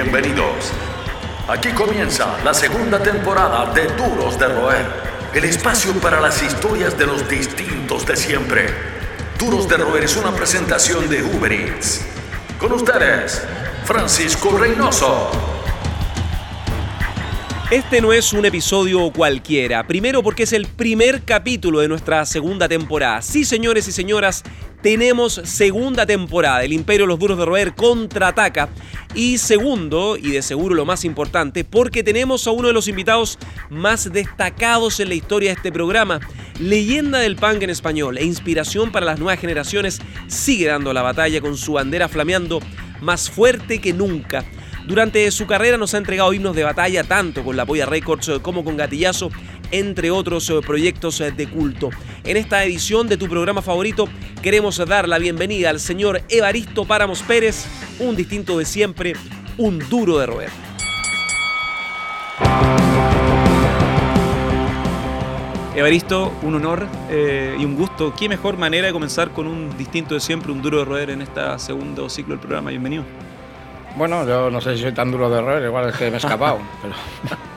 Bienvenidos. Aquí comienza la segunda temporada de Duros de Roer, el espacio para las historias de los distintos de siempre. Duros de Roer es una presentación de Uber Eats. Con ustedes, Francisco Reynoso. Este no es un episodio cualquiera. Primero porque es el primer capítulo de nuestra segunda temporada. Sí, señores y señoras, tenemos segunda temporada. El Imperio de los Duros de Roer contraataca. Y segundo, y de seguro lo más importante, porque tenemos a uno de los invitados más destacados en la historia de este programa. Leyenda del punk en español e inspiración para las nuevas generaciones, sigue dando la batalla con su bandera flameando más fuerte que nunca. Durante su carrera nos ha entregado himnos de batalla tanto con la Polla Records como con Gatillazo, entre otros eh, proyectos eh, de culto. En esta edición de tu programa favorito queremos dar la bienvenida al señor Evaristo Páramos Pérez, un distinto de siempre, un duro de roer. Evaristo, un honor eh, y un gusto. ¿Qué mejor manera de comenzar con un distinto de siempre, un duro de roer en este segundo ciclo del programa? Bienvenido. Bueno, yo no sé si soy tan duro de roer, igual es que me he escapado.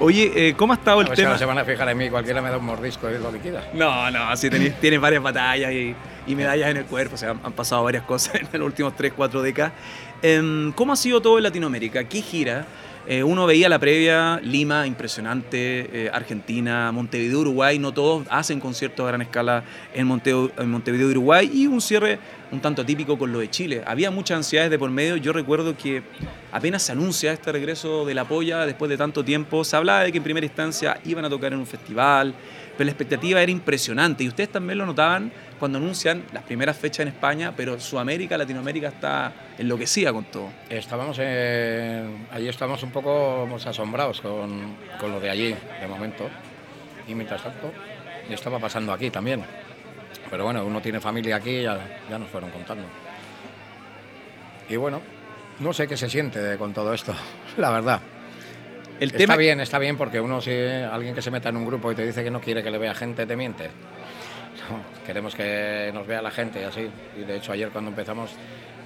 Oye, eh, ¿cómo ha estado el a tema? No se van a fijar en mí, cualquiera me da un mordisco es lo que. No, no, sí tienes, varias batallas y, medallas en el cuerpo, o sea, han, pasado varias cosas en los últimos 3, 4 décadas. Em, ¿Cómo ha sido todo en Latinoamérica? ¿Qué gira? Eh, uno veía la previa, Lima, impresionante, eh, Argentina, Montevideo, Uruguay, no todos hacen conciertos a gran escala en, en Montevideo, Uruguay, y un cierre un tanto atípico con lo de Chile. Había muchas ansiedades de por medio, yo recuerdo que apenas se anuncia este regreso de la polla después de tanto tiempo, se hablaba de que en primera instancia iban a tocar en un festival, pero la expectativa era impresionante, y ustedes también lo notaban cuando anuncian las primeras fechas en España, pero Sudamérica, Latinoamérica está enloquecida con todo. Estábamos allí estábamos un poco asombrados con, con, lo de allí, de momento. Y mientras tanto, estaba pasando aquí también. Pero bueno, uno tiene familia aquí, ya, ya nos fueron contando. Y bueno, no sé qué se siente con todo esto, la verdad. El está bien, está bien, porque uno, si alguien que se meta en un grupo y te dice que no quiere que le vea gente, te miente queremos que nos vea la gente y así. Y de hecho ayer cuando empezamos,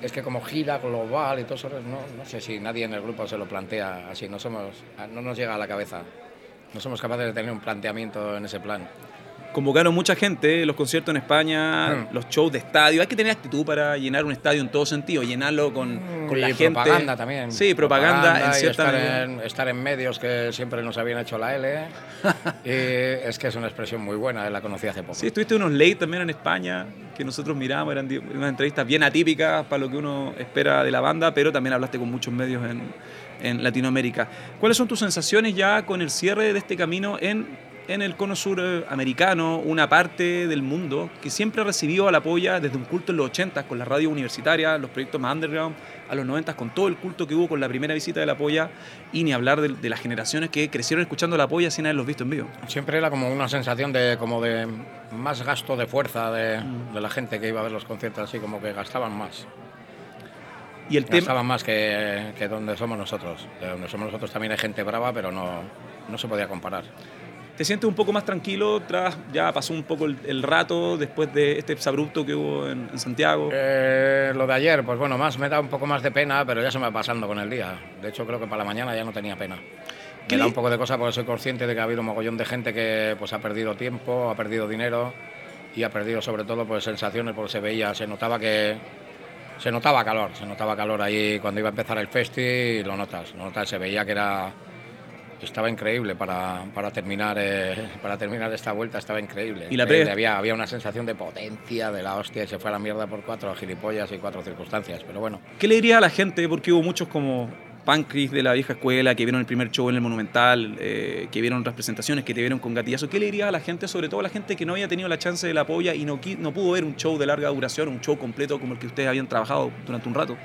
es que como gira global y todo eso, no, no sé si nadie en el grupo se lo plantea así, no, somos, no nos llega a la cabeza. No somos capaces de tener un planteamiento en ese plan convocaron mucha gente, los conciertos en España, hmm. los shows de estadio. Hay que tener actitud para llenar un estadio en todo sentido, llenarlo con, hmm, con la y gente. propaganda también. Sí, propaganda, en cierta estar en, estar en, medios que siempre nos habían hecho la L. y es que es una expresión muy buena, la conocí hace poco. Sí, estuviste unos late también en España que nosotros miramos, eran unas entrevistas bien atípicas para lo que uno espera de la banda, pero también hablaste con muchos medios en, en Latinoamérica. ¿Cuáles son tus sensaciones ya con el cierre de este camino en en el cono sur eh, americano, una parte del mundo que siempre ha recibido la polla desde un culto en los 80 con la radio universitaria, los proyectos más underground, a los 90 con todo el culto que hubo con la primera visita de la polla y ni hablar de, las generaciones que crecieron escuchando la polla sin haberlos visto en vivo. Siempre era como una sensación de, como de más gasto de fuerza de, mm. de la gente que iba a ver los conciertos, así como que gastaban más. Y el gastaban más que, que donde somos nosotros. De donde somos nosotros también hay gente brava, pero no, no se podía comparar. ¿Te sientes un poco más tranquilo tras, ya pasó un poco el, rato después de este abrupto que hubo en, Santiago? Eh, lo de ayer, pues bueno, más me da un poco más de pena, pero ya se me va pasando con el día. De hecho, creo que para la mañana ya no tenía pena. Me da un poco de cosa porque soy consciente de que ha habido un mogollón de gente que pues, ha perdido tiempo, ha perdido dinero y ha perdido sobre todo pues, sensaciones porque se veía, se notaba que se notaba calor, se notaba calor ahí cuando iba a empezar el festi lo notas, lo notas, se veía que era estaba increíble para, para terminar eh, para terminar esta vuelta estaba increíble. Y la eh, había, había una sensación de potencia de la hostia y se fue a la mierda por cuatro gilipollas y cuatro circunstancias pero bueno. ¿qué le diría a la gente? porque hubo muchos como Pancris de la vieja escuela que vieron el primer show en el Monumental eh, que vieron las presentaciones que te vieron con gatillazo. ¿qué le diría a la gente? sobre todo a la gente que no había tenido la chance de la polla y no, no pudo ver un show de larga duración un show completo como el que ustedes habían trabajado durante un rato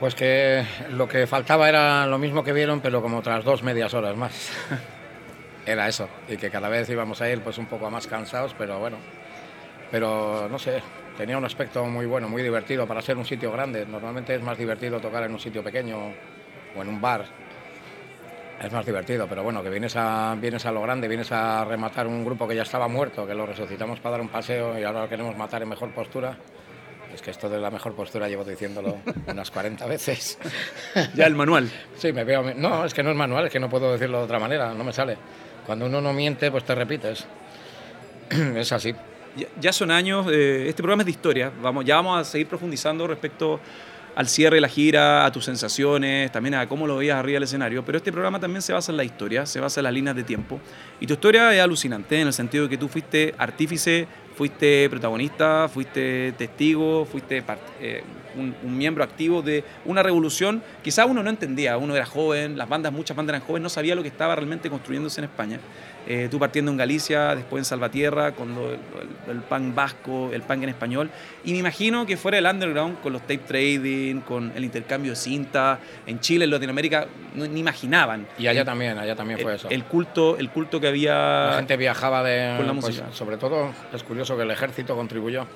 pues que lo que faltaba era lo mismo que vieron, pero como otras dos medias horas más. era eso, y que cada vez íbamos a ir pues un poco más cansados, pero bueno. Pero no sé, tenía un aspecto muy bueno, muy divertido para ser un sitio grande. Normalmente es más divertido tocar en un sitio pequeño o en un bar. Es más divertido, pero bueno, que vienes a, vienes a lo grande, vienes a rematar un grupo que ya estaba muerto, que lo resucitamos para dar un paseo y ahora lo queremos matar en mejor postura es que esto de la mejor postura llevo diciéndolo unas 40 veces. ya el manual. Sí, me veo. No, es que no es manual, es que no puedo decirlo de otra manera, no me sale. Cuando uno no miente, pues te repites. es así. Ya, son años, eh, este programa es de historia, vamos, ya vamos a seguir profundizando respecto al cierre de la gira, a tus sensaciones, también a cómo lo veías arriba del escenario, pero este programa también se basa en la historia, se basa en las líneas de tiempo. Y tu historia es alucinante en el sentido de que tú fuiste artífice, fuiste protagonista, fuiste testigo, fuiste eh, un, miembro activo de una revolución. Quizá uno no entendía, uno era joven, las bandas, muchas bandas eran jóvenes, no sabía lo que estaba realmente construyéndose en España. Eh, tú partiendo en Galicia, después en Salvatierra, con el, pan vasco, el pan en español. Y me imagino que fuera el underground, con los tape trading, con el intercambio de cinta, en Chile, en Latinoamérica, no, ni imaginaban. Y allá también, allá también fue eso. El culto, el culto que había... La gente viajaba de... Con la pues, música. sobre todo, es curioso que el ejército contribuyó.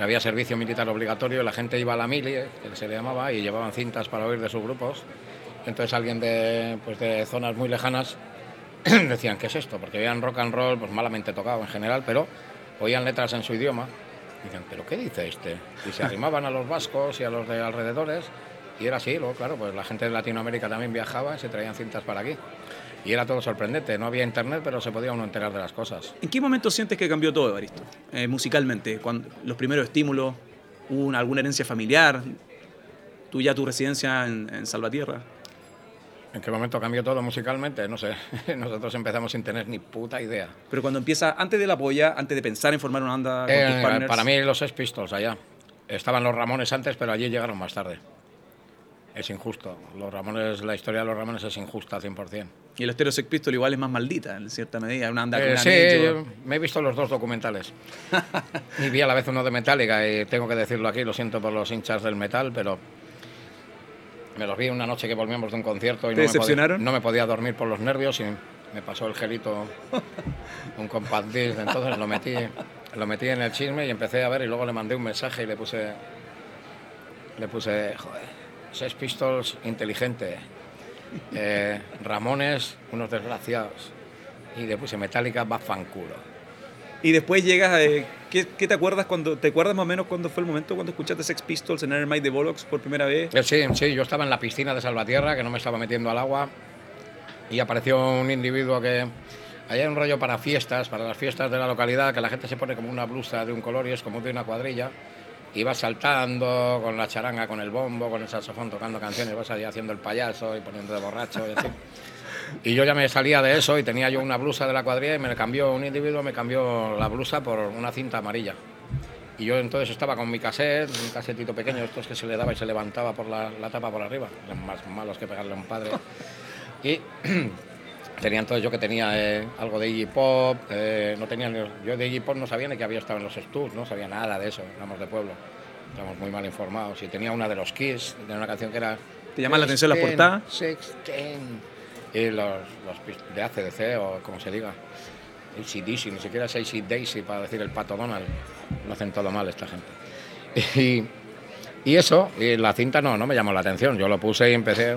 Había servicio militar obligatorio, la gente iba a la mili, que se le llamaba, y llevaban cintas para oír de sus grupos. Entonces alguien de, pues, de zonas muy lejanas decían, ¿qué es esto? Porque veían rock and roll, pues malamente tocado en general, pero oían letras en su idioma. Y decían, ¿pero qué dice este? Y se arrimaban a los vascos y a los de alrededores. Y era así, luego, claro, pues la gente de Latinoamérica también viajaba y se traían cintas para aquí. Y era todo sorprendente. No había internet, pero se podía uno enterar de las cosas. ¿En qué momento sientes que cambió todo, Evaristo? Eh, musicalmente, cuando los primeros estímulos, hubo alguna herencia familiar, tú ya tu residencia en, en Salvatierra. ¿En qué momento cambió todo musicalmente? No sé. Nosotros empezamos sin tener ni puta idea. Pero cuando empieza, antes de la polla, antes de pensar en formar una banda con eh, Para mí los Sex Pistols allá. Estaban los Ramones antes, pero allí llegaron más tarde. Es injusto. Los Ramones, la historia de los Ramones es injusta al 100%. Y el estéreo Sex Pistols igual es más maldita, en cierta medida. Una anda eh, sí, me he visto los dos documentales. y vi a la vez uno de Metallica y tengo que decirlo aquí, lo siento por los hinchas del metal, pero me los vi una noche que volvíamos de un concierto y no, me podía, no me podía dormir por los nervios y me pasó el gelito, un compact disc, entonces lo metí, lo metí en el chisme y empecé a ver y luego le mandé un mensaje y le puse, le puse, joder, Sex Pistols inteligente, eh, Ramones unos desgraciados y le puse Metallica va fanculo. Y después llegas a... ¿qué, te acuerdas cuando... ¿Te acuerdas más o menos cuándo fue el momento cuando escuchaste Sex Pistols en Nevermind de Bollocks por primera vez? Eh, sí, sí, yo estaba en la piscina de Salvatierra, que no me estaba metiendo al agua, y apareció un individuo que... Hay un rollo para fiestas, para las fiestas de la localidad, que la gente se pone como una blusa de un color y es como de una cuadrilla. Y vas saltando con la charanga, con el bombo, con el saxofón, tocando canciones, vas ahí haciendo el payaso y poniendo de borracho y así. Y yo ya me salía de eso y tenía yo una blusa de la cuadrilla y me cambió, un individuo me cambió la blusa por una cinta amarilla. Y yo entonces estaba con mi cassette, un casetito pequeño, estos que se le daba y se levantaba por la, tapa por arriba, más malos que pegarle a un padre. Y tenía entonces yo que tenía eh, algo de Iggy Pop, eh, no tenía, yo de Iggy Pop no sabía ni que había estado en los Studs, no sabía nada de eso, éramos de pueblo, estábamos muy mal informados. Y tenía una de los Kiss, de una canción que era... ¿Te llama la atención la portada? Sixteen y los, de ACDC o como se diga. ACDC, ni siquiera es AC Daisy para decir el pato Donald. Lo hacen todo mal esta gente. Y, y, eso, y la cinta no, no me llamó la atención. Yo lo puse y empecé.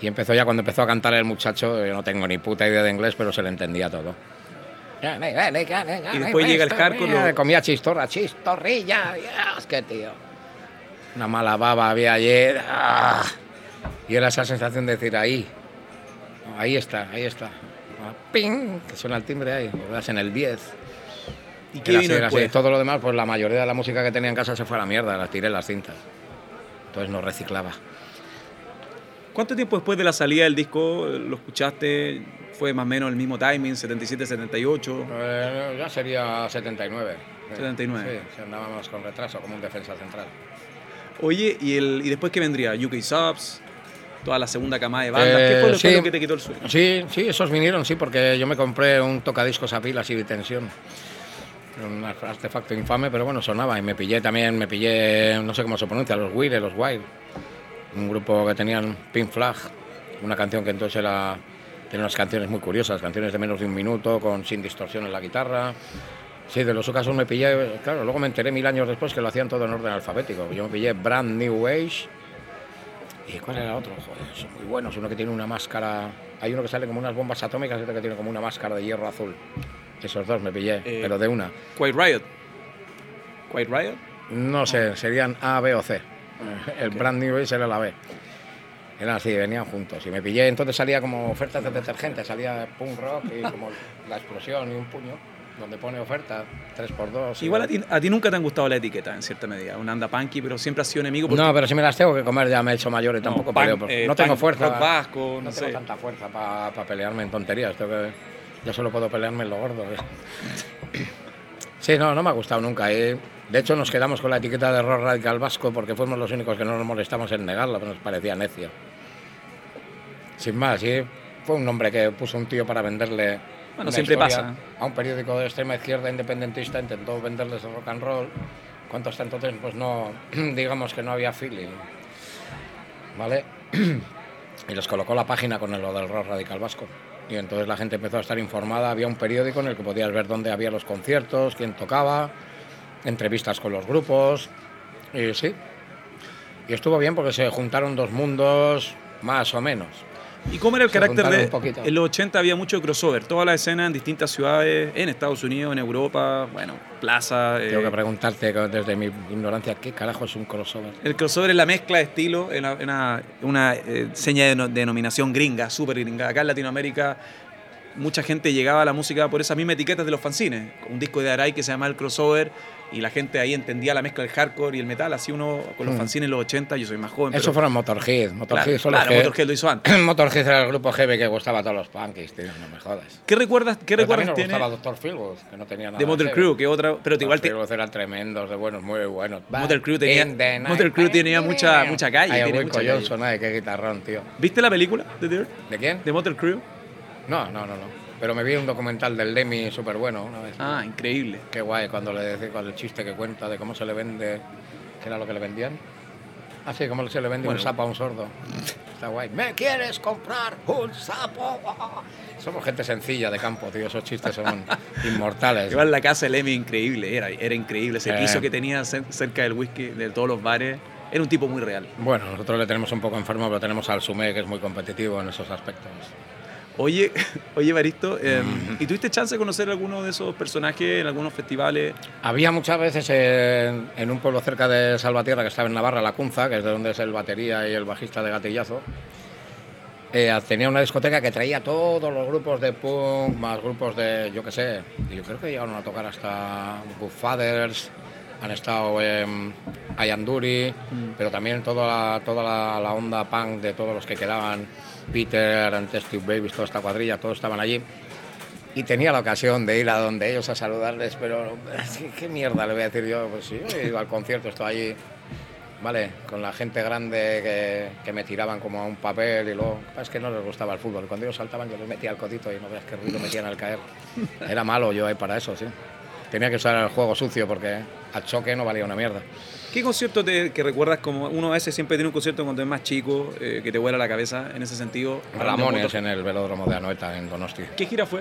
Y empezó ya cuando empezó a cantar el muchacho, yo no tengo ni puta idea de inglés, pero se le entendía todo. Y después llega el hardcore. Comía chistorra, chistorrilla, Dios, qué tío una mala baba había ayer. ¡ah! Y era esa sensación de decir, ahí, ahí está, ahí está. ¡Ping! Que suena el timbre ahí, das en el 10. ¿Y qué vino Todo lo demás, pues la mayoría de la música que tenía en casa se fue a la mierda, las tiré las cintas. Entonces no reciclaba. ¿Cuánto tiempo después de la salida del disco lo escuchaste? ¿Fue más o menos el mismo timing, 77, 78? Eh, ya sería 79. 79. Sí, andábamos con retraso como un defensa central. Oye, ¿y, el, y después qué vendría? UK Subs, toda la segunda camada de bandas. ¿Qué fue lo, que te quitó el sueño? Sí, sí, esos vinieron, sí, porque yo me compré un tocadiscos a pilas y de tensión. Un artefacto infame, pero bueno, sonaba. Y me pillé también, me pillé, no sé cómo se pronuncia, los Wire, los Wild. Un grupo que tenían Pink Flag, una canción que entonces era. Tenía unas canciones muy curiosas, canciones de menos de un minuto, con sin distorsión en la guitarra. Sí, de los casos me pillé, claro, luego me enteré mil años después que lo hacían todo en orden alfabético. Yo me pillé Brand New Age. ¿Y cuál era otro? Joder, son muy buenos. Uno que tiene una máscara. Hay uno que sale como unas bombas atómicas y otro que tiene como una máscara de hierro azul. Esos dos me pillé, Eh, pero de una. Quiet Riot. Quiet Riot. No sé, serían A, B o C. El brand new ese era la B. Eran así, venían juntos. Y me pillé, entonces salía como ofertas de detergente, salía punk rock y como la explosión y un puño, donde pone oferta 3x2. y- Igual a ti, a ti nunca te han gustado la etiqueta, en cierta medida. Una anda punky, pero siempre has sido enemigo. porque- No, pero si me las tengo que comer ya me he hecho mayor y No, tampoco punk, peleo. porque eh, no tengo fuerza. rock vasco, no no sé. tengo tanta fuerza para pelearme en tonterías. Tengo que, yo solo puedo pelearme en lo gordo. ¿eh? Sí, no, no me ha gustado nunca. ¿eh? De hecho, nos quedamos con la etiqueta de rock radical vasco porque fuimos los únicos que no nos molestamos en negarla, pero nos parecía necio. Sin más, sí, fue un nombre que puso un tío para venderle. Bueno, siempre pasa. A un periódico de extrema izquierda independentista intentó venderles el rock and roll. Cuanto hasta entonces, pues no, digamos que no había feeling. ¿Vale? y les colocó la página con lo del rock radical vasco. Y entonces la gente empezó a estar informada. Había un periódico en el que podías ver dónde había los conciertos, quién tocaba, entrevistas con los grupos. Y sí. Y estuvo bien porque se juntaron dos mundos, más o menos. ¿Y cómo era el Se carácter de.? En los 80 había mucho crossover. Toda la escena en distintas ciudades, en Estados Unidos, en Europa, bueno, plaza. eh, Tengo que preguntarte desde mi ignorancia, ¿qué carajo es un crossover? El crossover es la mezcla de estilo, es una, una, una, eh, seña de no- denominación gringa, súper gringa. Acá en Latinoamérica mucha gente llegaba a la música por esas mismas etiquetas de los fanzines. Un disco de Arai que se llama El Crossover y la gente ahí entendía la mezcla del hardcore y el metal. Así uno con los Mm. fanzines en los 80, yo soy más joven. Eso pero, fueron Motorhead. Motorhead claro, son los claro, que- Motorhead lo hizo antes. Motorhead era el grupo heavy que gustaba a todos los punkies, tío, no me jodas. ¿Qué recuerdas, qué Pero recuerdas nos tiene gustaba. Philwood, que no tenía nada de Motor. Crew? Que otra, pero igual te, eran tremendos, de buenos, muy buenos. Motor Crew tenía- night. Motor Crew tenía mucha- mucha calle, Ay, tiene mucha calle. Johnson, ay, qué guitarrón, tío. ¿Viste la película de Dirt? ¿De quién? De Motor Crew. No, no, no, no. Pero me vi un documental del Lemmy súper bueno una vez. Ah, increíble. Qué guay cuando le con el chiste que cuenta de cómo se le vende, ¿qué era lo que le vendían? Ah, sí, cómo se le vende Bueno. un sapo a un sordo. Está guay. ¿Me quieres comprar un sapo? Somos gente sencilla de campo, tío. Esos chistes son inmortales. Igual la casa de Lemmy, increíble, era, era increíble. Ese Eh. piso que tenía cer- cerca del whisky, de todos los bares, era un tipo muy real. Bueno, nosotros le tenemos un poco enfermo, pero tenemos al Sumé, que es muy competitivo en esos aspectos. Oye, oye Baristo, eh, ¿y tuviste chance de conocer alguno de esos personajes en algunos festivales? Había muchas veces en, en un pueblo cerca de Salvatierra, que estaba en Navarra, La Cunza, que es de donde es el batería y el bajista de Gatillazo. eh, tenía una discoteca que traía todos los grupos de punk, más grupos de, yo qué sé, yo creo que llegaron a tocar hasta Fathers, han estado en Ayanduri, pero también toda, la, toda la, la onda punk de todos los que quedaban, Peter, and Test Tube Babies, toda esta cuadrilla, todos estaban allí. Y tenía la ocasión de ir a donde ellos a saludarles, pero ¿qué, qué mierda le voy a decir yo? Pues sí, he ido al concierto, estoy allí, ¿vale? Con la gente grande que, que me tiraban como a un papel y luego, es que no les gustaba el fútbol. Cuando ellos saltaban yo les metía el codito y no veas qué ruido metían al caer. Era malo yo ahí para eso, sí. Tenía que usar el juego sucio porque al choque no valía una mierda. ¿Qué concierto te, que recuerdas como uno a veces siempre tiene un concierto cuando es más chico, eh, que te vuela la cabeza en ese sentido? Ramones en el velódromo de Anoeta, en Donosti. ¿Qué gira fue?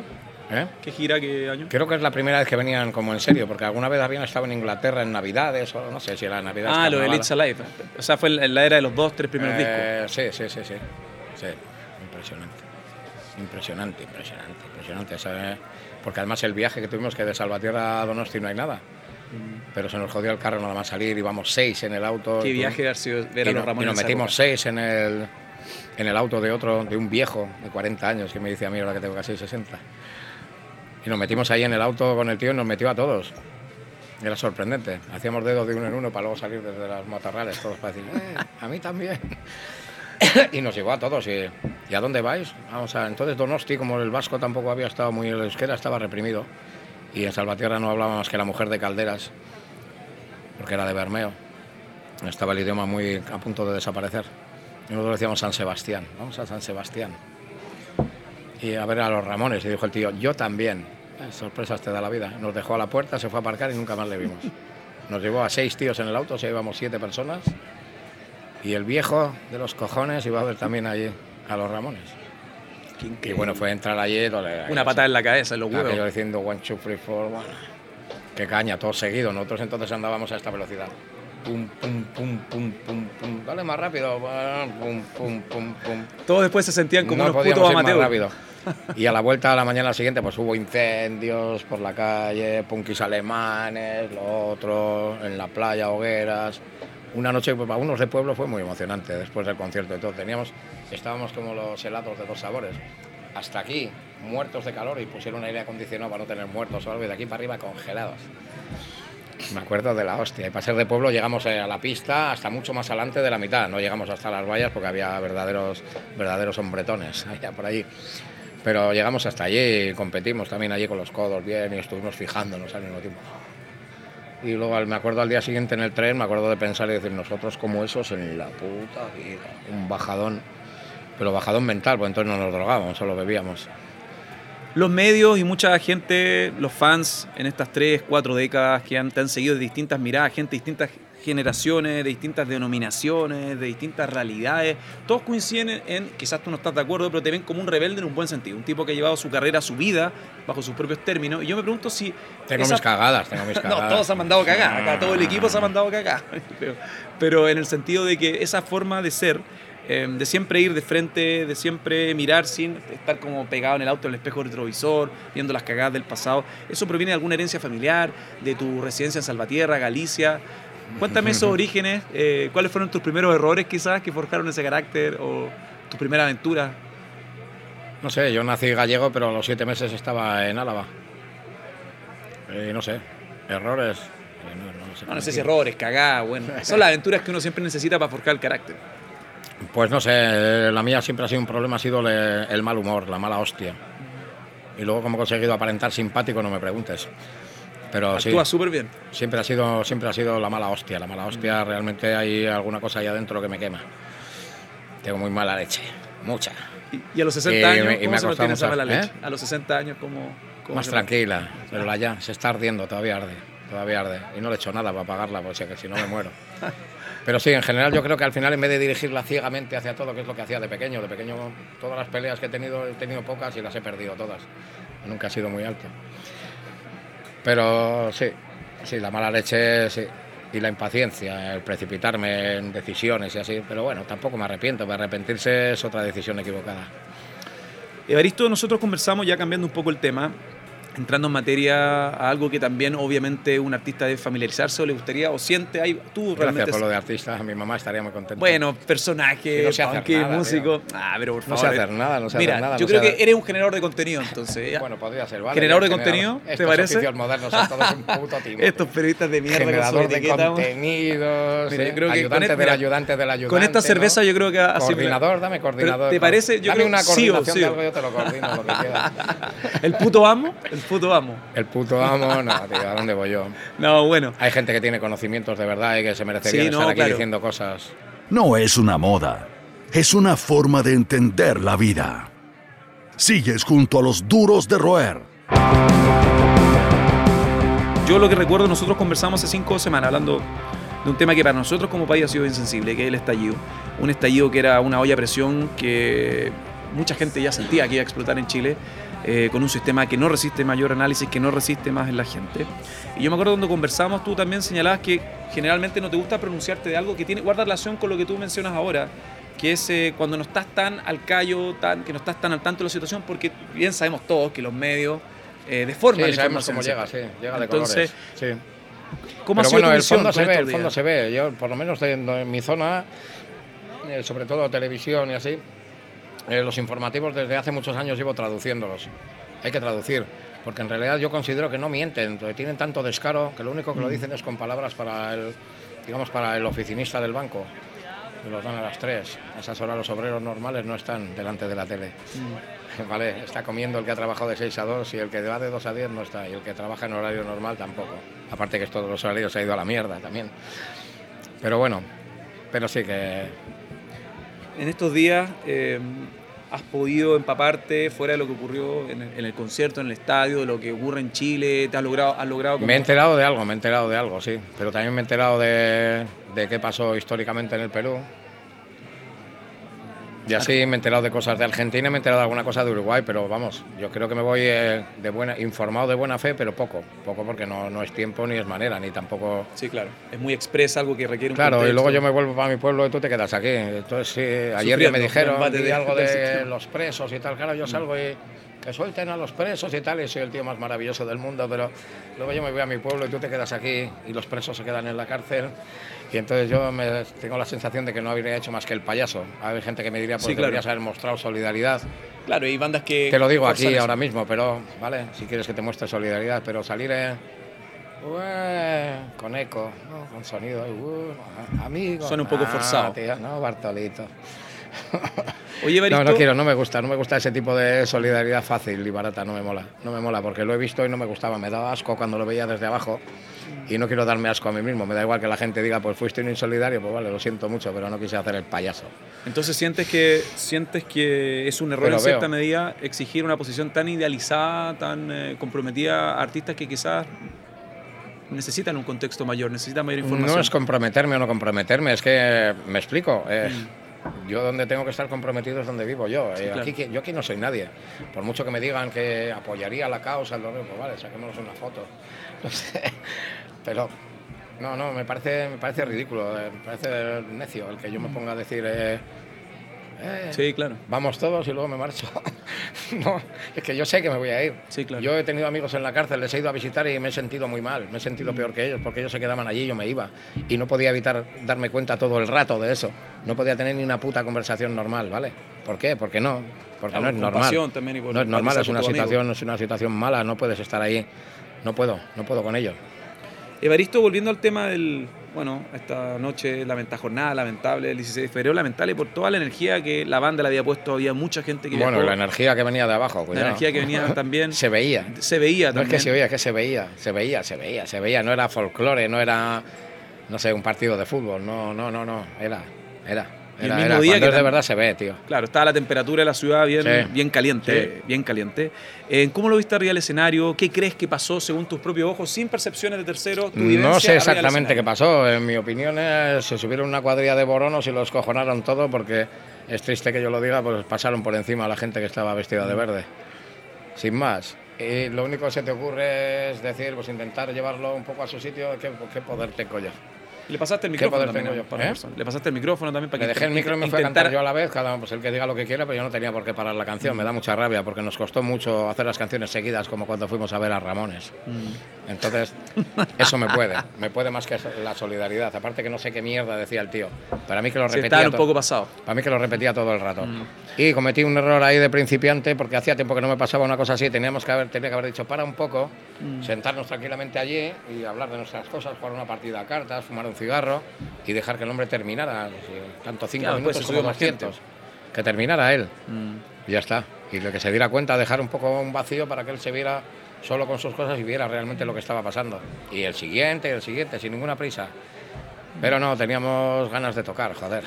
¿Eh? ¿Qué gira, qué año? Creo que es la primera vez que venían como en serio, porque alguna vez habían estado en Inglaterra en Navidades, o no sé si era Navidad. Ah, lo de It's Alive. O sea, fue en la era de los dos, tres primeros discos. Eh, sí, sí, sí, sí. Sí, impresionante. Impresionante, impresionante, impresionante. ¿sabes? Porque además el viaje que tuvimos, que de Salvatierra a Donosti no hay nada. Pero se nos jodió el carro nada más salir, íbamos seis en el auto. ¿Qué viaje ha sido ver a los Ramones y nos en metimos seis en el, en el auto de otro, de un viejo de 40 años, que me dice a mí ahora que tengo casi 60. Y nos metimos ahí en el auto con el tío y nos metió a todos. Era sorprendente. Hacíamos dedos de uno en uno para luego salir desde las matorrales, todos para decir, "Eh, a mí también. y nos llegó a todos. Y, ¿y a dónde vais? Vamos a, entonces Donosti, como el vasco tampoco había estado muy el euskera, estaba reprimido. Y en Salvatierra no hablaba más que la mujer de Calderas, porque era de Bermeo. Estaba el idioma muy a punto de desaparecer. Y nosotros decíamos San Sebastián, vamos a San Sebastián. Y a ver a los Ramones. Y dijo el tío, yo también. Eh, sorpresas te da la vida. Nos dejó a la puerta, se fue a aparcar y nunca más le vimos. Nos llevó a seis tíos en el auto, se íbamos siete personas. Y el viejo de los cojones iba a ver también allí a los Ramones. Y bueno, fue entrar allí. dole- Una patada en la cabeza, en los diciendo one, two, three, four. Qué caña, todo seguido. Nosotros entonces andábamos a esta velocidad. pum, pum, pum, pum, pum, pum. Dale más rápido. Pum, pum, pum, pum. Todos después se sentían como no unos podíamos putos ir más rápido. Y a la vuelta a la mañana siguiente pues hubo incendios por la calle, punkis alemanes, lo otro, en la playa, hogueras. Una noche pues, para unos de pueblo fue muy emocionante después del concierto y todo. Teníamos, estábamos como los helados de dos sabores. Hasta aquí, muertos de calor y pusieron aire acondicionado para no tener muertos o algo y de aquí para arriba congelados. Me acuerdo de la hostia. Y para ser de pueblo llegamos eh, a la pista hasta mucho más adelante de la mitad. No llegamos hasta las vallas porque había verdaderos, verdaderos hombretones allá por allí. Pero llegamos hasta allí y competimos también allí con los codos bien y estuvimos fijándonos al mismo tiempo. Y luego me acuerdo al día siguiente en el tren, me acuerdo de pensar y decir, nosotros como esos en la puta vida. Un bajadón, pero bajadón mental, pues entonces no nos drogábamos, solo bebíamos. Los medios y mucha gente, los fans en estas tres, cuatro décadas que han, te han seguido de distintas miradas, gente de distintas generaciones, de distintas denominaciones, de distintas realidades, todos coinciden en, quizás tú no estás de acuerdo, pero te ven como un rebelde en un buen sentido, un tipo que ha llevado su carrera, su vida, bajo sus propios términos. Y yo me pregunto si... Tengo esa- mis cagadas, tengo mis cagadas. No, todos se han mandado cagar. Acá todo el equipo se ha mandado cagar. Pero, pero en el sentido de que esa forma de ser, eh, de siempre ir de frente, de siempre mirar sin estar como pegado en el auto, en el espejo retrovisor, viendo las cagadas del pasado, ¿eso proviene de alguna herencia familiar, de tu residencia en Salvatierra, Galicia? Cuéntame esos orígenes, eh, cuáles fueron tus primeros errores quizás que forjaron ese carácter o tu primera aventura. No sé, yo nací gallego, pero a los siete meses estaba en Álava. Eh, no sé, errores. eh, no, no sé No, no sé si errores, cagadas, bueno. Son las aventuras que uno siempre necesita para forjar el carácter. Pues no sé, eh, la mía siempre ha sido un problema, ha sido le- el mal humor, la mala hostia. Y luego como he conseguido aparentar simpático, no me preguntes. Pero sí, Actúa súper bien. siempre ha, sido, siempre ha sido la mala hostia. La mala hostia, realmente hay alguna cosa ahí adentro que me quema. Tengo muy mala leche, mucha. Y, y a los 60 Y años, y ¿cómo se mantiene esa mala ¿eh? leche? A los 60 años, ¿cómo, cómo Más tranquila, pero la ya se está ardiendo, todavía arde, todavía arde. Y no le he hecho nada para apagarla, porque que si no me muero. Pero sí, en general yo creo que al final en vez de dirigirla ciegamente hacia todo, que es lo que hacía de pequeño, de pequeño todas las peleas que he tenido, he tenido pocas y las he perdido todas. Nunca he sido muy alto. Pero sí, sí, la mala leche, sí. Y la impaciencia, el precipitarme en decisiones y así. Pero bueno, tampoco me arrepiento, me arrepentirse es otra decisión equivocada. Evaristo, nosotros conversamos ya cambiando un poco el tema, entrando en materia a algo que también obviamente un artista debe familiarizarse o le gustaría o siente, hay, tú Gracias realmente... por lo de artista, mi mamá estaría muy contenta. Bueno, personaje, no nada, músico. Ah, pero por No sé hacer nada, no sé Mira, hacer nada. yo no creo que hacer- eres un generador de contenido, entonces. Bueno, podría ser, ¿vale? ¿Generador de contenido? ¿Te Estos parece? modernos son todos un puto timo. Estos periodistas de mierda Generador de contenidos, Mira, creo que con ayudante del mira, ayudante del ayudante. Con esta ¿no? cerveza yo creo que así... Coordinador, dame coordinador. ¿Te parece? Yo dame creo- una coordinación de algo, yo te lo coordino, lo que quieras. El puto amo, el puto amo. El puto amo, no, tío, ¿a dónde voy yo? No, bueno. Hay gente que tiene conocimientos de verdad y que se merecería Sí, no, estar aquí claro. diciendo cosas. No es una moda, es una forma de entender la vida. Sigues junto a los duros de roer. Yo lo que recuerdo, nosotros conversamos hace cinco semanas hablando de un tema que para nosotros como país ha sido insensible, que es el estallido. Un estallido que era una olla a presión que mucha gente ya sentía que iba a explotar en Chile, eh, con un sistema que no resiste mayor análisis, que no resiste más en la gente. Y yo me acuerdo cuando conversamos, tú también señalabas que generalmente no te gusta pronunciarte de algo que tiene, guarda relación con lo que tú mencionas ahora, que es eh, cuando no estás tan al callo, tan, que no estás tan al tanto de la situación, porque bien sabemos todos que los medios eh, deforman Sí, la sabemos cómo llega, sí, llega de Entonces, colores. Sí. ¿Cómo ha Pero sido bueno, el fondo se ve, el fondo se ve. Yo, por lo menos en, en mi zona, eh, sobre todo televisión y así, eh, los informativos desde hace muchos años llevo traduciéndolos. Hay que traducir, porque en realidad yo considero que no mienten, que tienen tanto descaro que lo único que Mm. lo dicen es con palabras para el, digamos, para el oficinista del banco. los dan a las 3. A esas horas los obreros normales no están delante de la tele. Mm. Vale, está comiendo el que ha trabajado de 6 a 2 y el que va de 2 a 10 no está. Y el que trabaja en horario normal tampoco. Aparte que todos los horarios se ha ido a la mierda también. Pero bueno, pero sí que En estos días eh, has podido empaparte fuera de lo que ocurrió en el, en el concierto, en el estadio, de lo que ocurre en Chile, te has logrado, has logrado como- Me he enterado de algo, me he enterado de algo, sí. Pero también me he enterado de, de qué pasó históricamente en el Perú. Y así me he enterado de cosas de Argentina me he enterado de alguna cosa de Uruguay, pero vamos, yo creo que me voy eh, de buena, informado de buena fe, pero poco, poco porque no, no es tiempo ni es manera, ni tampoco... Sí, claro. Es muy expresa, algo que requiere un Claro, y luego yo me vuelvo para mi pueblo y tú te quedas aquí. Entonces, sí, ayer ya me dijeron de- algo de los presos y tal. Claro, yo salgo y que suelten a los presos y tal, y soy el tío más maravilloso del mundo, pero luego yo me voy a mi pueblo y tú te quedas aquí y los presos se quedan en la cárcel. Y entonces yo me, tengo la sensación de que no habría hecho más que el payaso. Hay gente que me diría, pues Sí, claro. deberías haber mostrado solidaridad. Claro, hay bandas que. Te lo digo aquí eso. ahora mismo, pero, vale, si quieres que te muestre solidaridad, pero salir en- Ué, con eco, ¿no? con sonido, uh, amigo. Suena un poco Ah, forzado. tío, no, Bartolito. Oye, No, no quiero, no me gusta, no me gusta ese tipo de solidaridad fácil y barata, no me mola, no me mola, porque lo he visto y no me gustaba, me daba asco cuando lo veía desde abajo y no quiero darme asco a mí mismo, me da igual que la gente diga, pues fuiste un insolidario, pues vale, lo siento mucho, pero no quise hacer el payaso. Entonces sientes que sientes que es un error Pero en cierta medida exigir una posición tan idealizada, tan eh, comprometida a artistas que quizás necesitan un contexto mayor, necesitan mayor información. No es comprometerme o no comprometerme, es que me explico. eh, Yo donde tengo que estar comprometido es donde vivo yo. eh, claro. aquí, que- yo aquí no soy nadie. Por mucho que me digan que apoyaría la causa, el dolor, pues vale, saquémonos una foto. No sé. Pero no, no, me parece, me parece ridículo, eh, me parece necio el que yo me ponga a decir. eh, eh, Sí, claro. Vamos todos y luego me marcho. no, es que yo sé que me voy a ir. Sí, claro. Yo he tenido amigos en la cárcel, les he ido a visitar y me he sentido muy mal, me he sentido peor que ellos, porque ellos se quedaban allí y yo me iba. Y no podía evitar darme cuenta todo el rato de eso. No podía tener ni una puta conversación normal, ¿vale? ¿Por qué? Porque no. Porque Claro, no es normal. también no es normal, es una amigo. situación, es una situación mala, no puedes estar ahí. No puedo, no puedo con ello. Evaristo, volviendo al tema del, bueno, esta noche, lamenta jornada lamentable, el 16 de febrero, lamentable por toda la energía que la banda le había puesto, había mucha gente que Bueno, viajó, la energía que venía de abajo, la cuidado. energía que venía también, Se veía. se veía No es también. que se veía, es que se veía, se veía, se veía, se veía. No era folclore, no era, no sé, un partido de fútbol. No, no, no, no. Era, era. El Era, mismo era. día Cuando que es de verdad se ve, tío. Claro, estaba la temperatura de la ciudad bien, Sí. bien caliente, bien caliente. Eh, ¿Cómo lo viste arriba del escenario? ¿Qué crees que pasó según tus propios ojos, sin percepciones de terceros? tu No sé exactamente qué pasó. En mi opinión, eh, se subieron una cuadrilla de boronos y los cojonaron todo porque es triste que yo lo diga, pues pasaron por encima a la gente que estaba vestida Mm. de verde. Sin más. Y lo único que se te ocurre es decir, pues intentar llevarlo un poco a su sitio. ¿Qué, qué poder tengo yo? Le pasaste el ¿Qué micrófono también tengo a yo? para ¿Eh? Le pasaste el micrófono también para Le que dejé el micro y me fui a cantar yo a la vez, cada pues el que diga lo que quiera, pero yo no tenía por qué parar la canción. Me da mucha rabia porque nos costó mucho hacer las canciones seguidas, como cuando fuimos a ver a Ramones. Mm. Entonces, eso me puede, me puede más que la solidaridad. Aparte que no sé qué mierda decía el tío. Para mí que lo repetía. un poco pasado. Para mí que lo repetía todo el rato. Mm. Y cometí un error ahí de principiante porque hacía tiempo que no me pasaba una cosa así. Teníamos que haber, tenía que haber dicho para un poco, Mm. sentarnos tranquilamente allí y hablar de nuestras cosas, jugar una partida a cartas, fumar un cigarro y dejar que el hombre terminara. si- Tanto cinco Claro, minutos pues, se como subió más gente. 200. Que terminara él. Mm. Y ya está. Y lo que se diera cuenta, dejar un poco un vacío para que él se viera solo con sus cosas y viera realmente lo que estaba pasando. Y el siguiente, y el siguiente, sin ninguna prisa. Pero no, teníamos ganas de tocar, joder.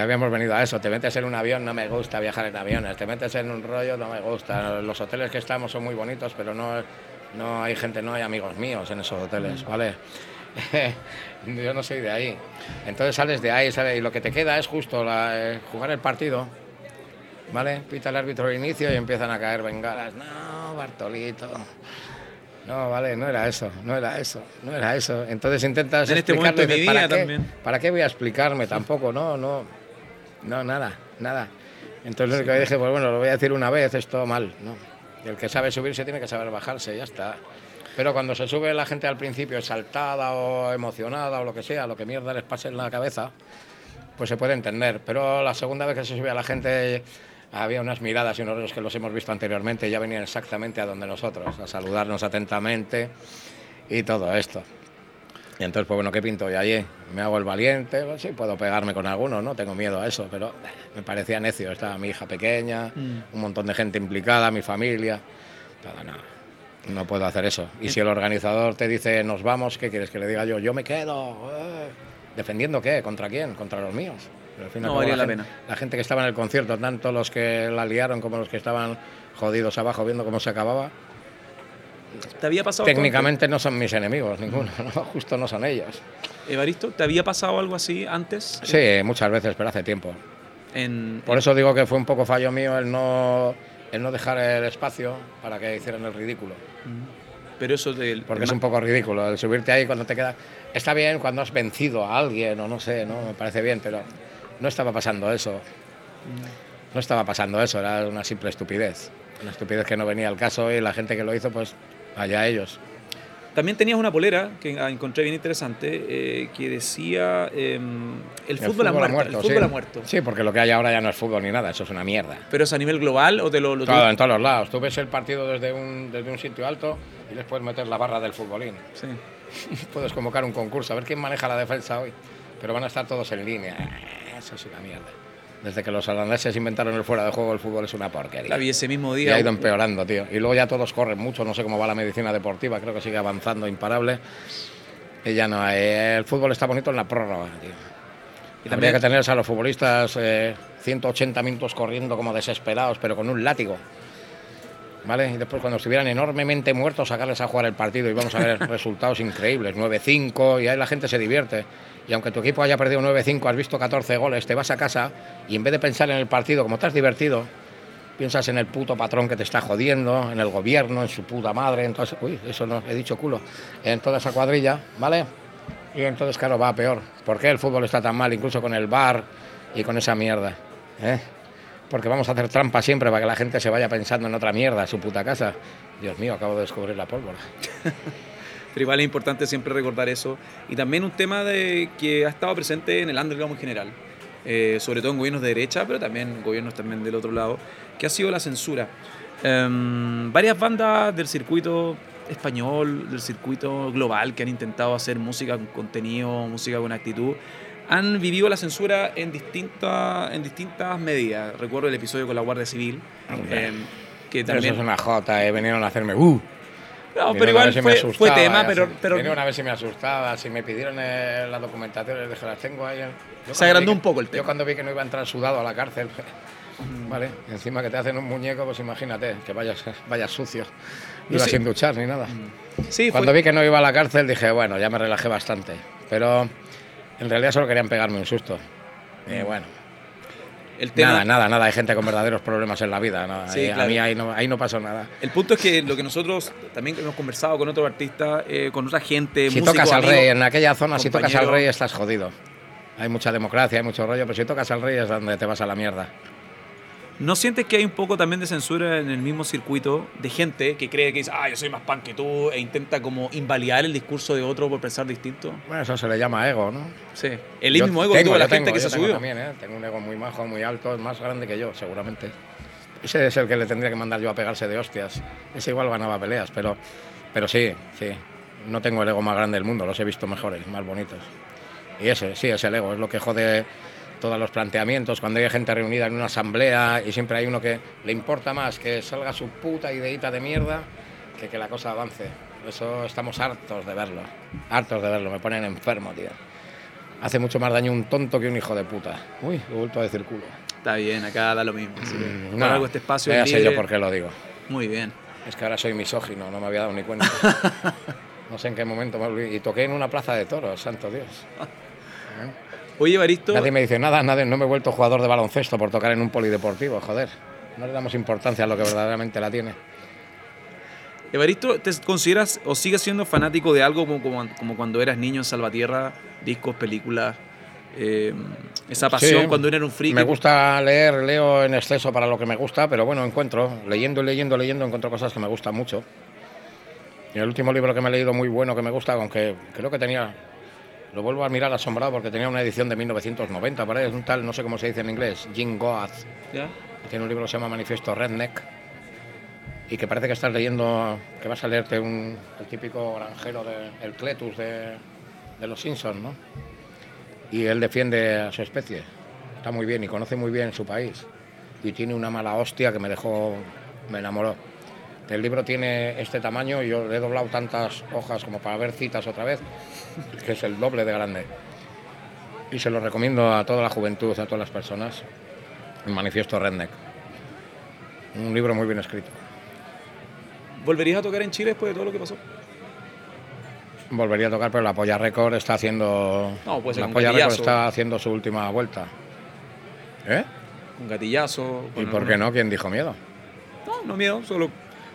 Que habíamos venido a eso. Te metes en un avión, no me gusta viajar en aviones. Te metes en un rollo, no me gusta. Los hoteles que estamos son muy bonitos, pero no, no hay gente, no hay amigos míos en esos hoteles, ¿vale? Yo no soy de ahí. Entonces sales de ahí sales, y lo que te queda es justo la- eh, jugar el partido. ¿Vale? Pita el árbitro al inicio y empiezan a caer bengalas. No, Bartolito. No, vale, no era eso, no era eso, no era eso. Entonces intentas En este momento de mi dices, ¿para vida qué? también. ¿Para qué voy a explicarme tampoco? No, no, no, nada, nada. Entonces lo que dije, pues bueno, lo voy a decir una vez, esto mal, ¿no? El que sabe subirse tiene que saber bajarse, ya está. Pero cuando se sube la gente al principio exaltada o emocionada o lo que sea, lo que mierda les pase en la cabeza, pues se puede entender. Pero la segunda vez que se subía la gente había unas miradas y unos que los hemos visto anteriormente ya venían exactamente a donde nosotros, a saludarnos atentamente y todo esto. Y entonces, pues bueno, ¿qué pinto? Y allí me hago el valiente, pues sí, puedo pegarme con algunos, no tengo miedo a eso, pero me parecía necio. Estaba mi hija pequeña, un montón de gente implicada, mi familia. Nada, nada. No puedo hacer eso. Y si el organizador te dice, nos vamos, ¿qué quieres que le diga yo? Yo me quedo. eh. ¿Defendiendo qué? ¿Contra quién? Contra los míos. Pero al fin y al No valía la pena. La gente que estaba en el concierto, tanto los que la liaron como los que estaban jodidos abajo viendo cómo se acababa, ¿Te había pasado técnicamente no son mis enemigos, ninguno, ¿no? justo no son ellos. Evaristo, ¿te había pasado algo así antes? Sí, muchas veces, pero hace tiempo. En, Por eso digo que fue un poco fallo mío el no, el no dejar el espacio para que hicieran el ridículo. pero eso del. Porque es un poco ridículo el subirte ahí cuando te queda. Está bien cuando has vencido a alguien o no sé, ¿no? Me parece bien, pero no estaba pasando eso. No estaba pasando eso, era una simple estupidez. Una estupidez que no venía al caso y la gente que lo hizo, pues allá ellos. También tenías una polera que ah, encontré bien interesante eh, que decía em, el, fútbol ha muerto. el sí. fútbol ha muerto. Sí, porque lo que hay ahora ya no es fútbol ni nada, eso es una mierda. Pero es a nivel global o de lo, lo Todo, en todos los lados. Tú ves el partido desde un, desde un sitio alto y les puedes meter la barra del futbolín. Sí. Puedes convocar un concurso, a ver quién maneja la defensa hoy. Pero van a estar todos en línea. Eso es una mierda. Desde que los holandeses inventaron el fuera de juego, el fútbol es una porquería. Vi ese mismo Y día. ha ido empeorando, tío. Y luego ya todos corren mucho, no sé cómo va la medicina deportiva, creo que sigue avanzando imparable. Y ya no hay. El fútbol está bonito en la prórroga, tío. Y también- Habría que tener a los futbolistas eh, 180 minutos corriendo como desesperados, pero con un látigo. ¿Vale? Y después cuando estuvieran enormemente muertos, sacarles a jugar el partido y vamos a ver resultados increíbles, 9-5, y ahí la gente se divierte. Y aunque tu equipo haya perdido 9-5, has visto 14 goles, te vas a casa y en vez de pensar en el partido, como estás divertido, piensas en el puto patrón que te está jodiendo, en el gobierno, en su puta madre, entonces, uy, eso no, he dicho culo, en toda esa cuadrilla, ¿vale? Y entonces, claro, va a peor. ¿Por qué el fútbol está tan mal, incluso con el bar y con esa mierda? ¿eh? Porque vamos a hacer trampa siempre para que la gente se vaya pensando en otra mierda, su puta casa. Dios mío, acabo de descubrir la pólvora. Pero igual es importante siempre recordar eso. Y también un tema de que ha estado presente en el underground en general, eh, sobre todo en gobiernos de derecha, pero también gobiernos también del otro lado, que ha sido la censura. Em, varias bandas del circuito español, del circuito global, que han intentado hacer música con contenido, música con actitud, han vivido la censura en distintas, en distintas medidas. Recuerdo el episodio con la Guardia Civil, Hombre. em, que Pero también... Eso es una jota, eh, vinieron a hacerme ¡uh! No, pero igual fue, fue tema, pero, pero Vinieron a ver si me asustaba, si me pidieron eh, la documentación, les dije, las tengo ahí. Yo Se agrandó vi que- un poco el tema. Yo cuando vi que no iba a entrar sudado a la cárcel, ¿vale? Y encima que te hacen un muñeco, pues imagínate, que vayas, vayas sucio. No iba sé. sin duchar ni nada. sí, Cuando fue, vi que no iba a la cárcel dije, bueno, ya me relajé bastante. Pero en realidad solo querían pegarme un susto. Y bueno, el tema, nada, nada, nada. Hay gente con verdaderos problemas en la vida. ¿no? Sí, claro. A mí ahí no, ahí no pasó nada. El punto es que lo que nosotros también hemos conversado con otros artistas, eh, con otra gente, Si tocas al rey, en aquella zona, si tocas al rey estás jodido. Hay mucha democracia, hay mucho rollo, pero si tocas al rey es donde te vas a la mierda. ¿No sientes que hay un poco también de censura en el mismo circuito de gente que cree que dice, ah, yo soy más pan que tú, e intenta como invalidar el discurso de otro por pensar distinto? Bueno, eso se le llama ego, ¿no? Sí. El Yo mismo ego que tengo, tuvo la yo gente tengo, que se tengo subió. También, ¿eh? Tengo un ego muy majo, muy alto, más grande que yo, seguramente. Ese es el que le tendría que mandar yo a pegarse de hostias. Ese igual ganaba peleas, pero, pero sí, sí. No tengo el ego más grande del mundo, los he visto mejores, más bonitos. Y ese, sí, es el ego, es lo que jode todos los planteamientos, cuando hay gente reunida en una asamblea y siempre hay uno que le importa más que salga su puta ideita de mierda que que la cosa avance. Eso estamos hartos de verlo, hartos de verlo, me ponen enfermo, tío. Hace mucho más daño un tonto que un hijo de puta. Uy, he vuelto a decir culo. Está bien, acá da lo mismo. así que Mm, por no, algo este espacio ya es sé yo por qué lo digo. Muy bien. Es que ahora soy misógino, no me había dado ni cuenta. No sé en qué momento me olvidé. Y toqué en una plaza de toros, santo Dios. Oye, Baristo, Nadie me dice nada, nadie, no me he vuelto jugador de baloncesto por tocar en un polideportivo, joder. No le damos importancia a lo que verdaderamente la tiene. Evaristo, ¿te consideras o sigues siendo fanático de algo como, como, como cuando eras niño en Salvatierra? Discos, películas, eh, esa pasión Sí, cuando eras un friki. Me gusta leer, leo en exceso para lo que me gusta, pero bueno, encuentro, leyendo y leyendo, leyendo, encuentro cosas que me gustan mucho. Y el último libro que me he leído muy bueno que me gusta, aunque creo que tenía, lo vuelvo a mirar asombrado porque tenía una edición de 1990, parece, es un tal, no sé cómo se dice en inglés, Jim Goaz. ¿Ya? Tiene un libro que se llama Manifiesto Redneck y que parece que estás leyendo, que vas a leerte un, el típico granjero de el Cletus de, de los Simpsons, ¿no? Y él defiende a su especie. Está muy bien y conoce muy bien su país. Y tiene una mala hostia que me dejó, me enamoró. El libro tiene este tamaño y yo le he doblado tantas hojas como para ver citas otra vez, que es el doble de grande. Y se lo recomiendo a toda la juventud, a todas las personas. El Manifiesto Redneck. Un libro muy bien escrito. ¿Volverías a tocar en Chile después de todo lo que pasó? Volvería a tocar, pero la Polla Record está haciendo. No, puede ser la Polla Record está haciendo su última vuelta. ¿Eh? un gatillazo. ¿Y por qué no? ¿Quién dijo miedo? No, no miedo, solo,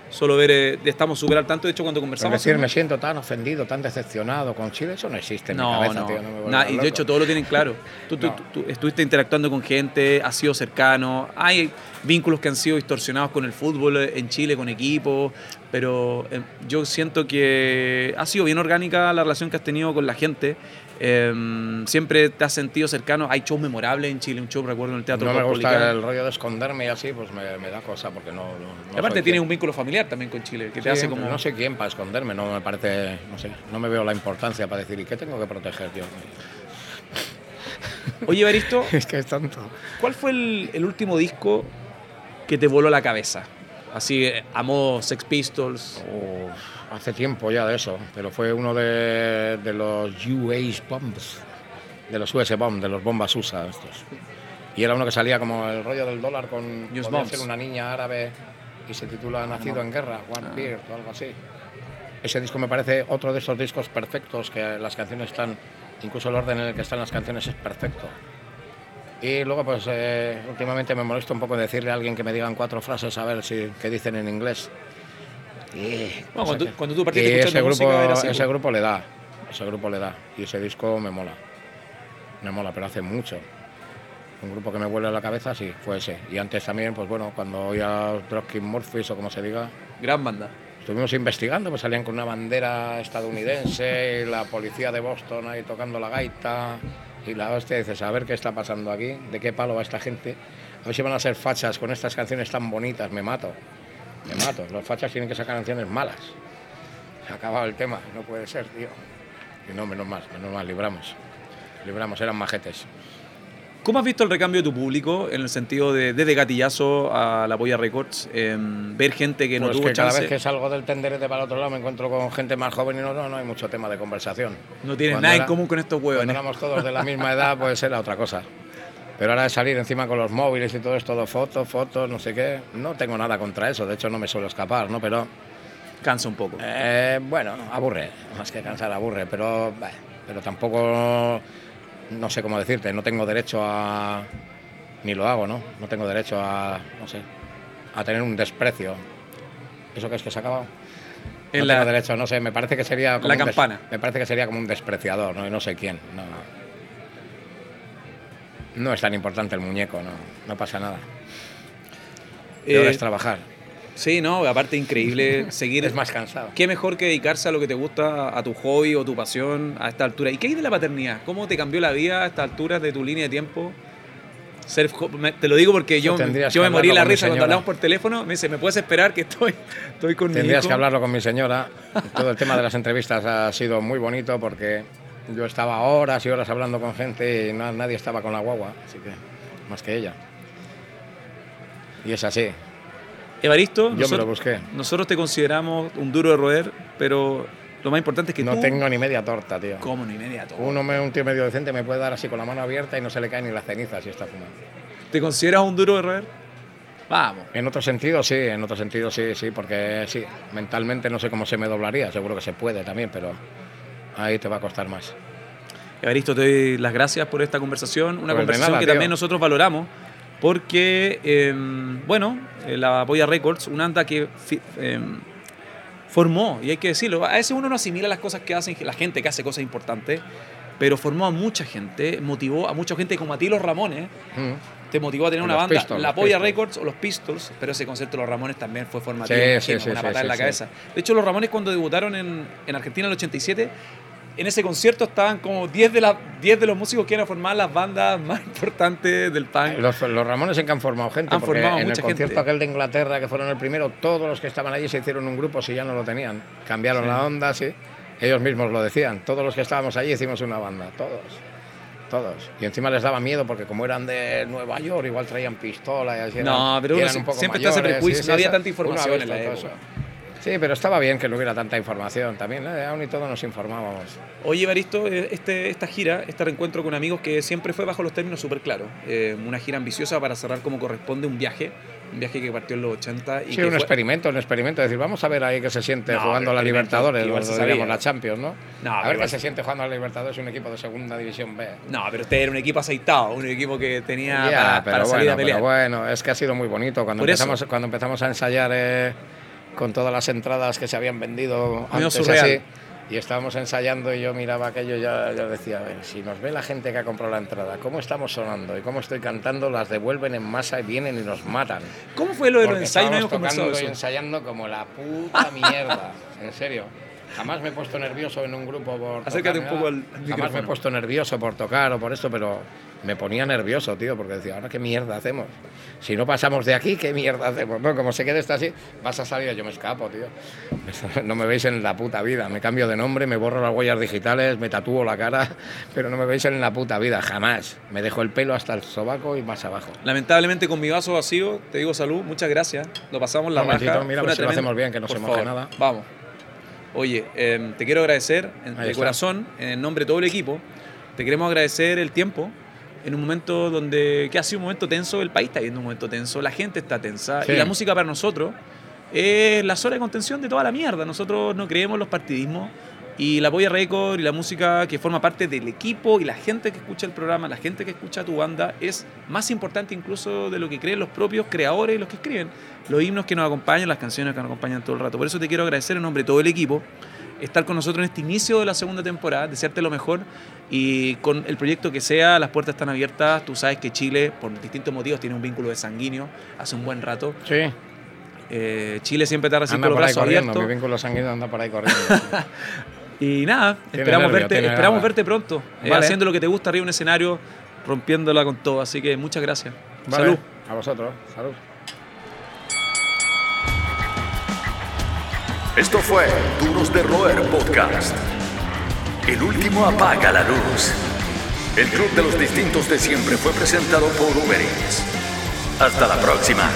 solo ver, eh, estamos súper al tanto. De hecho, cuando conversamos... decir, me siento tan ofendido, tan decepcionado con Chile, eso no existe en mi No, cabeza, no. tío. no me vuelvas Na- y de hecho todos lo tienen claro. Tú, tú- tú- tú estuviste interactuando con gente, has sido cercano, hay vínculos que han sido distorsionados con el fútbol en Chile, con equipos, pero eh, yo siento que ha sido bien orgánica la relación que has tenido con la gente. Eh, siempre te has sentido cercano. Hay shows memorables en Chile, un show, recuerdo, en el Teatro no me gusta el rollo de esconderme y así, pues me, me da cosa porque no. no- no aparte tienes un vínculo familiar también con Chile, que te Sí, hace como... No sé quién para esconderme, no me parece. No sé, no me veo la importancia para decir, ¿y qué tengo que proteger yo? Oye, Baristo, es que es tonto. ¿Cuál fue el, el último disco que te voló la cabeza? Así, eh, a modo Sex Pistols. Uf, hace tiempo ya de eso, pero fue uno de, de los US Bombs, de los US Bombs, de los bombas USA estos. Y era uno que salía como el rollo del dólar con ser una niña árabe y se titula Nacido en Guerra, One Beard o algo así. Ese disco me parece otro de esos discos perfectos que las canciones están, incluso el orden en el que están las canciones es perfecto. Y luego, pues eh, últimamente me molesta un poco decirle a alguien que me digan cuatro frases a ver si qué dicen en inglés. Bueno, cuando, que- tú- cuando tú partiste y ese música grupo, era así, ese grupo le da, ese grupo le da. Y ese disco me mola. Me mola, pero hace mucho. Un grupo que me vuelve a la cabeza, sí, fue ese. Y antes también, pues bueno, cuando oía Dropkick Murphys o como se diga, Gran banda. estuvimos investigando, pues salían con una bandera estadounidense y la policía de Boston ahí tocando la gaita. Y la hostia, dices, a ver qué está pasando aquí, de qué palo va esta gente. A ver si van a ser fachas con estas canciones tan bonitas, me mato. Me mato. Los fachas tienen que sacar canciones malas. Se ha acabado el tema, no puede ser, tío. Y no, menos mal, menos mal, libramos. Libramos, eran majetes. ¿Cómo has visto el recambio de tu público en el sentido de desde Gatillazo a La Polla Records? em, ver gente que no Pues tuvo que cada chance. vez que salgo del tenderete para el otro lado me encuentro con gente más joven y no, no, no hay mucho tema de conversación. No tienes Cuando nada era- en común con estos Cuando huevones. éramos todos de la misma edad, pues era otra cosa. Pero ahora de salir encima con los móviles y todo es todo fotos, fotos, no sé qué, no tengo nada contra eso, de hecho no me suelo escapar, ¿no? Pero, Cansa un poco. eh, bueno, aburre, más que cansar, aburre, pero, pero tampoco, no sé cómo decirte, no tengo derecho a, ni lo hago, ¿no? No tengo derecho a, no sé, a tener un desprecio. ¿Eso qué es que se ha acabado? No la- tengo derecho, no sé, me parece que sería como La des- campana. me parece que sería como un despreciador, ¿no? Y no sé quién. No, no es tan importante el muñeco, no, no pasa nada. Peor Eh, es trabajar. sí, no, aparte increíble seguir. Es más cansado. ¿Qué mejor que dedicarse a lo que te gusta, a tu hobby o tu pasión a esta altura? ¿Y qué hay de la paternidad? ¿Cómo te cambió la vida a estas alturas de tu línea de tiempo? Ser te lo digo porque yo, yo me morí la mi risa cuando hablamos por teléfono. Me dice, ¿me puedes esperar que estoy, estoy con mi Tendrías hijo? que hablarlo con mi señora. Todo el tema de las entrevistas ha sido muy bonito porque yo estaba horas y horas hablando con gente y na- nadie estaba con la guagua, así que más que ella. Y es así. Evaristo, Yo me nosotros, lo busqué. nosotros te consideramos un duro de roer, pero lo más importante es que No tú... tengo ni media torta, tío. Como ni media todo. Uno, me- un tío medio decente me puede dar así con la mano abierta y no se le cae ni la ceniza si está fumando. ¿Te consideras un duro de roer? Vamos. En otro sentido sí, en otro sentido sí, sí, porque sí, mentalmente no sé cómo se me doblaría, seguro que se puede también, pero ahí te va a costar más. Evaristo, te doy las gracias por esta conversación, una conversación nada, que tío. también nosotros valoramos, porque, eh, bueno, eh, la Polla Records, una anda que eh, formó, y hay que decirlo, a veces uno no asimila las cosas que hacen la gente que hace cosas importantes, pero formó a mucha gente, motivó a mucha gente como a ti los Ramones, Mm. te motivó a tener una banda, Pistols, la Polla. Records o los Pistols, pero ese concierto de los Ramones también fue formativo, Sí, imagino, sí, una sí, patada en la cabeza. De hecho, los Ramones cuando debutaron en, en Argentina en el 87, en ese concierto estaban como 10 de, la- 10 de los músicos que iban a formar las bandas más importantes del punk. Los, los Ramones en que han formado gente, Han porque formado en el mucha concierto gente. aquel de Inglaterra, que fueron el primero, todos los que estaban allí se hicieron un grupo si ya no lo tenían. Cambiaron Sí. la onda, sí. Ellos mismos lo decían. Todos los que estábamos allí hicimos una banda, todos. Todos. Y encima les daba miedo porque como eran de Nueva York, igual traían pistola y así. No, eran- pero uno eran un poco siempre está ese mayores, prejuicio, no había tanta información en la época. eso. Sí, pero estaba bien que no hubiera tanta información también. ¿eh? Aún y todo nos informábamos. Oye, Evaristo, eh, este, esta gira, este reencuentro con amigos que siempre fue bajo los términos súper claros. Eh, una gira ambiciosa para cerrar como corresponde un viaje, un viaje que partió en los 80. Y sí, que un fue- experimento, un experimento. Es decir, vamos a ver ahí qué se siente No, jugando a la Libertadores, igual se sabía. la Champions, ¿no? No, a ver qué se siente jugando a la Libertadores un equipo de segunda división B. No, pero este era un equipo aceitado, un equipo que tenía Ya, para, pero para salir bueno, a pelear. pero bueno, es que ha sido muy bonito. Cuando, Por eso. empezamos, cuando empezamos a ensayar eh, con todas las entradas que se habían vendido antes así, y estábamos ensayando y yo miraba aquello y ya, ya decía, a ver, si nos ve la gente que ha comprado la entrada, cómo estamos sonando y cómo estoy cantando, las devuelven en masa y vienen y nos matan. ¿Cómo fue lo de los ensayos? No tocando de y eso. ensayando como la puta mierda, en serio. Jamás me he puesto nervioso en un grupo por Acércate tocar, un poco al- Jamás me he puesto nervioso por tocar o por esto, pero me ponía nervioso, tío, porque decía, ahora qué mierda hacemos. Si no pasamos de aquí, ¿qué mierda hacemos? No, como se quede esto así, vas a salir, yo me escapo, tío. No me veis en la puta vida. Me cambio de nombre, me borro las huellas digitales, me tatúo la cara, pero no me veis en la puta vida, jamás. Me dejo el pelo hasta el sobaco y más abajo. Lamentablemente con mi vaso vacío, te digo salud, muchas gracias. Lo pasamos la raja. mira, Fue una si lo hacemos bien, que no Por se moje favor, nada. Vamos. Oye, eh, te quiero agradecer de corazón, en nombre de todo el equipo. Te queremos agradecer el tiempo en un momento donde, que ha sido un momento tenso, el país está viviendo un momento tenso, la gente está tensa Sí. y la música para nosotros es la zona de contención de toda la mierda. Nosotros no creemos los partidismos y la Polla Record y la música que forma parte del equipo y la gente que escucha el programa, la gente que escucha tu banda es más importante incluso de lo que creen los propios creadores y los que escriben. Los himnos que nos acompañan, las canciones que nos acompañan todo el rato. Por eso te quiero agradecer en nombre de todo el equipo estar con nosotros en este inicio de la segunda temporada, desearte lo mejor y con el proyecto que sea, las puertas están abiertas. Tú sabes que Chile, por distintos motivos, tiene un vínculo de sanguíneo hace un buen rato. Sí, Eh, Chile siempre te anda con los brazos abiertos. mi vínculo sanguíneo anda por ahí corriendo. Y nada, Tiene esperamos, nervio, verte, esperamos verte pronto, eh, Vale. haciendo lo que te gusta arriba de un escenario, rompiéndola con todo. Así que muchas gracias. Vale, Salud. A vosotros, salud. Esto fue Duros de Roer Podcast. El último apaga la luz. El Club de los Distintos de Siempre fue presentado por Uber Eats. Hasta la próxima.